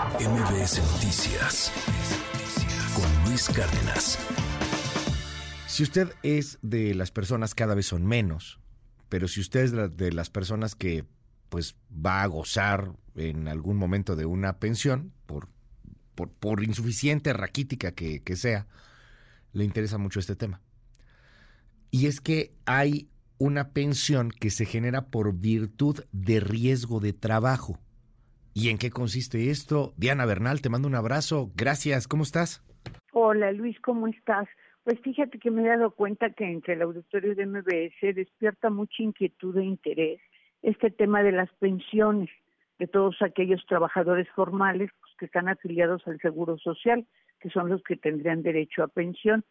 MBS Noticias con Luis Cárdenas. Si usted es de las personas, cada vez son menos, pero si usted es de las personas que pues va a gozar en algún momento de una pensión, por, por, insuficiente, raquítica que, que sea, le interesa mucho este tema. Y es que hay una pensión que se genera por virtud de riesgo de trabajo. ¿Y en qué consiste esto? Diana Bernal, te mando un abrazo. Gracias. ¿Cómo estás? Hola Luis, ¿cómo estás? Pues fíjate que me he dado cuenta que entre el auditorio de MBS despierta mucha inquietud e interés este tema de las pensiones de todos aquellos trabajadores formales pues, que están afiliados al Seguro Social, que son los que tendrían derecho a pensión.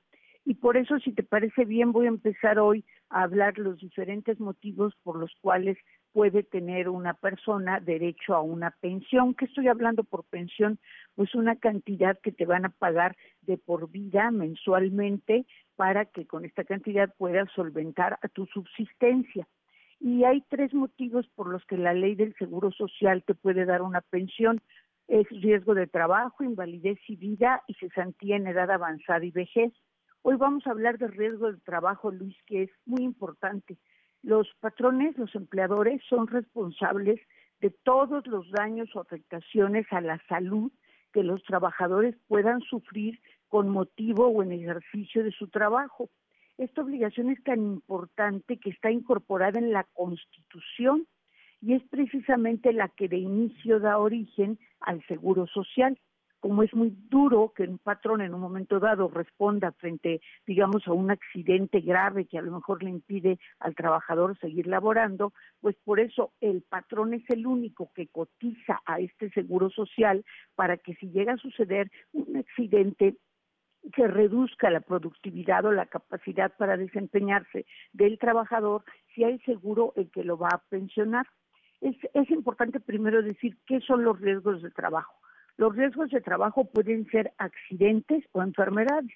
Y por eso, si te parece bien, voy a empezar hoy a hablar los diferentes motivos por los cuales puede tener una persona derecho a una pensión. ¿Qué estoy hablando por pensión? Pues una cantidad que te van a pagar de por vida mensualmente para que con esta cantidad puedas solventar a tu subsistencia. Y hay tres motivos por los que la ley del Seguro Social te puede dar una pensión. Es riesgo de trabajo, invalidez y vida y cesantía en edad avanzada y vejez. Hoy vamos a hablar de riesgo de trabajo, Luis, que es muy importante. Los patrones, los empleadores, son responsables de todos los daños o afectaciones a la salud que los trabajadores puedan sufrir con motivo o en ejercicio de su trabajo. Esta obligación es tan importante que está incorporada en la Constitución y es precisamente la que de inicio da origen al Seguro Social como es muy duro que un patrón en un momento dado responda frente, digamos, a un accidente grave que a lo mejor le impide al trabajador seguir laborando, pues por eso el patrón es el único que cotiza a este seguro social para que si llega a suceder un accidente que reduzca la productividad o la capacidad para desempeñarse del trabajador, si hay seguro el que lo va a pensionar. Es, es importante primero decir qué son los riesgos de trabajo. Los riesgos de trabajo pueden ser accidentes o enfermedades.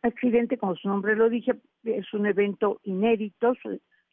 Accidente, como su nombre lo dije, es un evento inédito,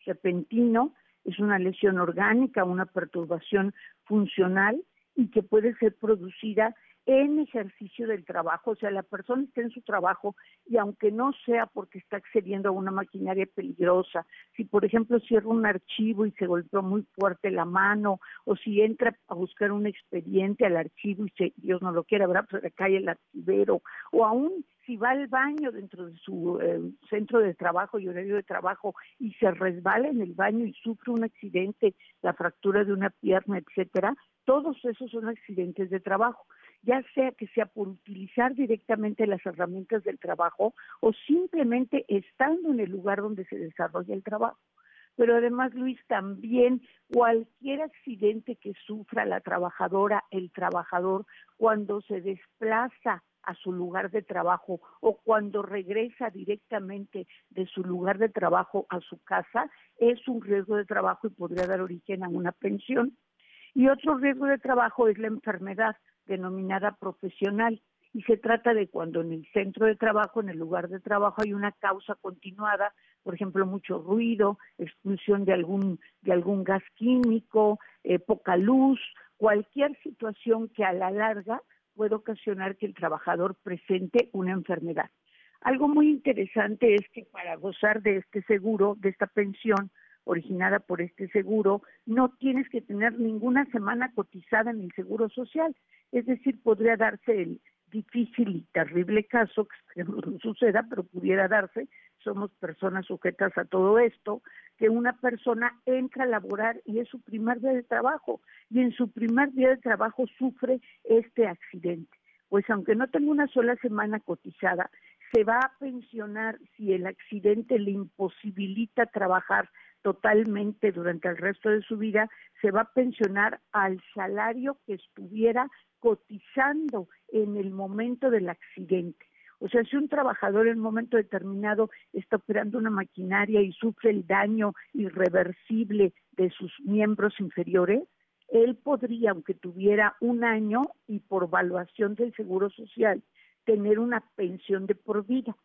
repentino, es una lesión orgánica, una perturbación funcional y que puede ser producida en ejercicio del trabajo, o sea, la persona está en su trabajo y aunque no sea porque está accediendo a una maquinaria peligrosa, si por ejemplo cierra un archivo y se golpeó muy fuerte la mano, o si entra a buscar un expediente al archivo y se, Dios no lo quiera, ¿verdad? Pues le cae el archivero, o aún si va al baño dentro de su eh, centro de trabajo y horario de trabajo y se resbala en el baño y sufre un accidente, la fractura de una pierna, etcétera, todos esos son accidentes de trabajo ya sea que sea por utilizar directamente las herramientas del trabajo o simplemente estando en el lugar donde se desarrolla el trabajo. Pero además, Luis, también cualquier accidente que sufra la trabajadora, el trabajador, cuando se desplaza a su lugar de trabajo o cuando regresa directamente de su lugar de trabajo a su casa, es un riesgo de trabajo y podría dar origen a una pensión. Y otro riesgo de trabajo es la enfermedad denominada profesional y se trata de cuando en el centro de trabajo, en el lugar de trabajo hay una causa continuada, por ejemplo, mucho ruido, expulsión de algún de algún gas químico, eh, poca luz, cualquier situación que a la larga puede ocasionar que el trabajador presente una enfermedad. Algo muy interesante es que para gozar de este seguro, de esta pensión, originada por este seguro, no tienes que tener ninguna semana cotizada en el seguro social. Es decir, podría darse el difícil y terrible caso, que no suceda, pero pudiera darse, somos personas sujetas a todo esto, que una persona entra a laborar y es su primer día de trabajo, y en su primer día de trabajo sufre este accidente. Pues aunque no tenga una sola semana cotizada, se va a pensionar si el accidente le imposibilita trabajar totalmente durante el resto de su vida, se va a pensionar al salario que estuviera cotizando en el momento del accidente. O sea, si un trabajador en un momento determinado está operando una maquinaria y sufre el daño irreversible de sus miembros inferiores, él podría, aunque tuviera un año y por evaluación del Seguro Social, tener una pensión de por vida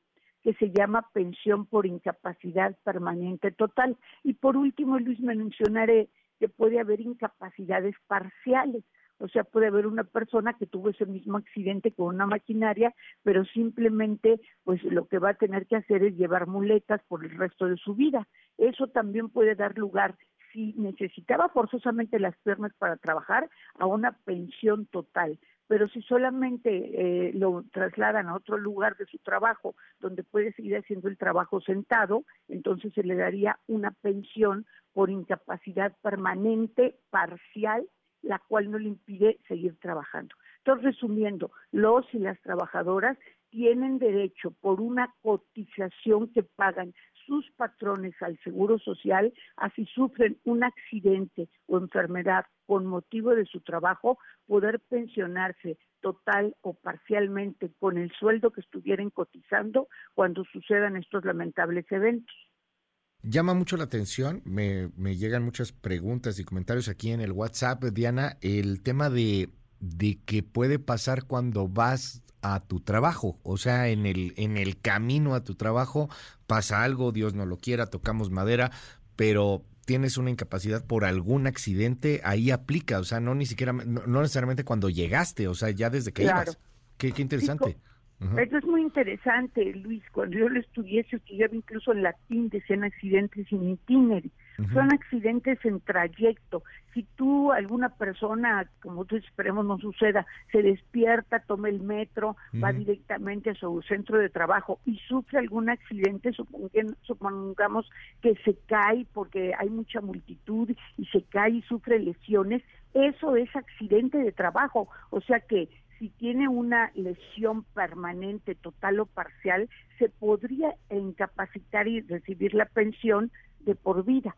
que se llama pensión por incapacidad permanente total. Y por último, Luis, me mencionaré que puede haber incapacidades parciales, O sea, puede haber una persona que tuvo ese mismo accidente con una maquinaria, pero simplemente pues lo que va a tener que hacer es llevar muletas por el resto de su vida. Eso también puede dar lugar si necesitaba forzosamente las piernas para trabajar, a una pensión total. Pero si solamente eh, lo trasladan a otro lugar de su trabajo donde puede seguir haciendo el trabajo sentado, entonces se le daría una pensión por incapacidad permanente parcial, la cual no le impide seguir trabajando. Entonces, resumiendo, los y las trabajadoras tienen derecho por una cotización que pagan sus patrones al Seguro Social, así sufren un accidente o enfermedad con motivo de su trabajo, poder pensionarse total o parcialmente con el sueldo que estuvieran cotizando cuando sucedan estos lamentables eventos. Llama mucho la atención, me, me llegan muchas preguntas y comentarios aquí en el WhatsApp, Diana, el tema de, de que puede pasar cuando vas a tu trabajo, o sea, en el, en el camino a tu trabajo pasa algo, Dios no lo quiera, tocamos madera, pero tienes una incapacidad por algún accidente, ahí aplica, o sea, no ni siquiera, no, necesariamente cuando llegaste, o sea, ya desde que ibas. Qué, qué interesante. Eso es muy interesante, Luis. Cuando yo lo estudié, se estudiaba incluso en latín, decían accidentes in itinere. Son accidentes en trayecto. Si tú, alguna persona, como tú esperemos no suceda, se despierta, toma el metro, va directamente a su centro de trabajo y sufre algún accidente, supongamos que se cae porque hay mucha multitud y se cae y sufre lesiones, eso es accidente de trabajo. O sea que si tiene una lesión permanente, total o parcial, se podría incapacitar y recibir la pensión de por vida.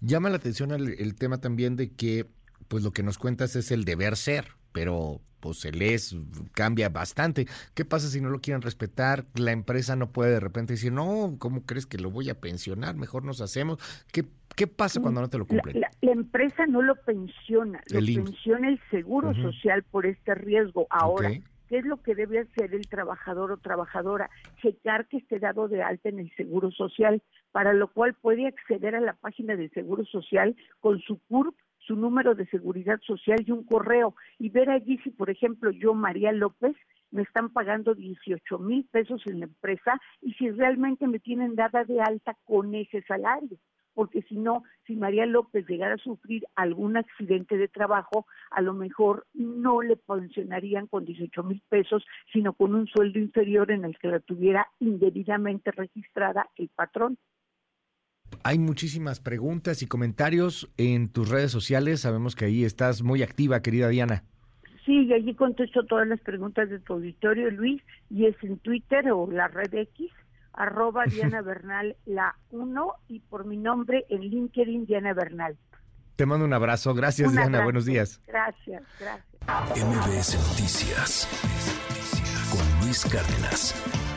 Llama la atención el, tema también de que, pues lo que nos cuentas es el deber ser, pero pues el es cambia bastante. ¿Qué pasa si no lo quieren respetar? La empresa no puede de repente decir, no, ¿cómo crees que lo voy a pensionar? Mejor nos hacemos. ¿Qué ¿Qué pasa cuando no te lo cumplen? La, empresa no lo pensiona, lo pensiona el seguro social por este riesgo. Ahora, ¿qué es lo que debe hacer el trabajador o trabajadora? Checar que esté dado de alta en el seguro social, para lo cual puede acceder a la página del seguro social con su CURP su número de seguridad social y un correo y ver allí si, por ejemplo, yo, María López, me están pagando 18 mil pesos en la empresa y si realmente me tienen dada de alta con ese salario porque si no, si María López llegara a sufrir algún accidente de trabajo, a lo mejor no le pensionarían con 18 mil pesos, sino con un sueldo inferior en el que la tuviera indebidamente registrada el patrón. Hay muchísimas preguntas y comentarios en tus redes sociales. Sabemos que ahí estás muy activa, querida Diana. Sí, y allí contesto todas las preguntas de tu auditorio, Luis, y es en Twitter o la red X, arroba Diana Bernal la 1 y por mi nombre en LinkedIn Diana Bernal. Te mando un abrazo. Gracias, Diana. Buenos días. Gracias, gracias. MBS Noticias con Luis Cárdenas.